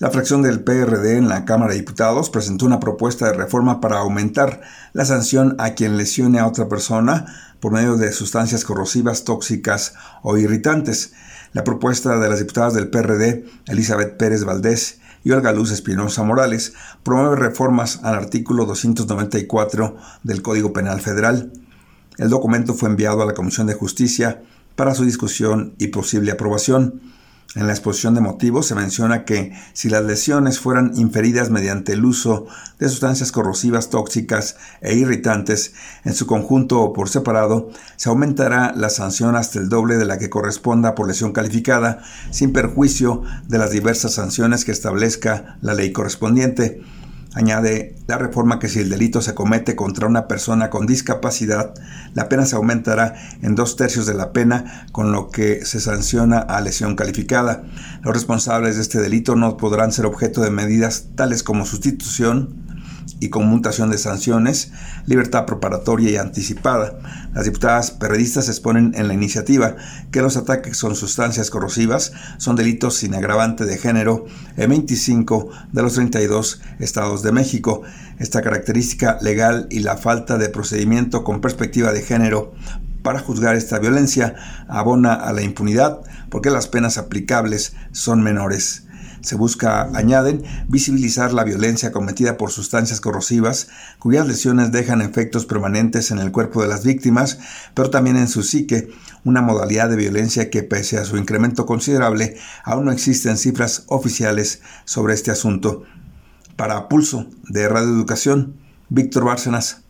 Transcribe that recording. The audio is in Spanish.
La fracción del PRD en la Cámara de Diputados presentó una propuesta de reforma para aumentar la sanción a quien lesione a otra persona por medio de sustancias corrosivas, tóxicas o irritantes. La propuesta de las diputadas del PRD, Elizabeth Pérez Valdés y Olga Luz Espinosa Morales, promueve reformas al artículo 294 del Código Penal Federal. El documento fue enviado a la Comisión de Justicia para su discusión y posible aprobación. En la exposición de motivos se menciona que si las lesiones fueran inferidas mediante el uso de sustancias corrosivas tóxicas e irritantes en su conjunto o por separado, se aumentará la sanción hasta el doble de la que corresponda por lesión calificada, sin perjuicio de las diversas sanciones que establezca la ley correspondiente. Añade la reforma que si el delito se comete contra una persona con discapacidad, la pena se aumentará en dos tercios de la pena, con lo que se sanciona a lesión calificada. Los responsables de este delito no podrán ser objeto de medidas tales como sustitución, y conmutación de sanciones, libertad preparatoria y anticipada. Las diputadas periodistas exponen en la iniciativa que los ataques con sustancias corrosivas son delitos sin agravante de género en 25 de los 32 estados de México. Esta característica legal y la falta de procedimiento con perspectiva de género para juzgar esta violencia abona a la impunidad porque las penas aplicables son menores. Se busca, añaden, visibilizar la violencia cometida por sustancias corrosivas, cuyas lesiones dejan efectos permanentes en el cuerpo de las víctimas, pero también en su psique, una modalidad de violencia que, pese a su incremento considerable, aún no existen cifras oficiales sobre este asunto. Para Pulso de Radio Educación, Víctor Bárcenas.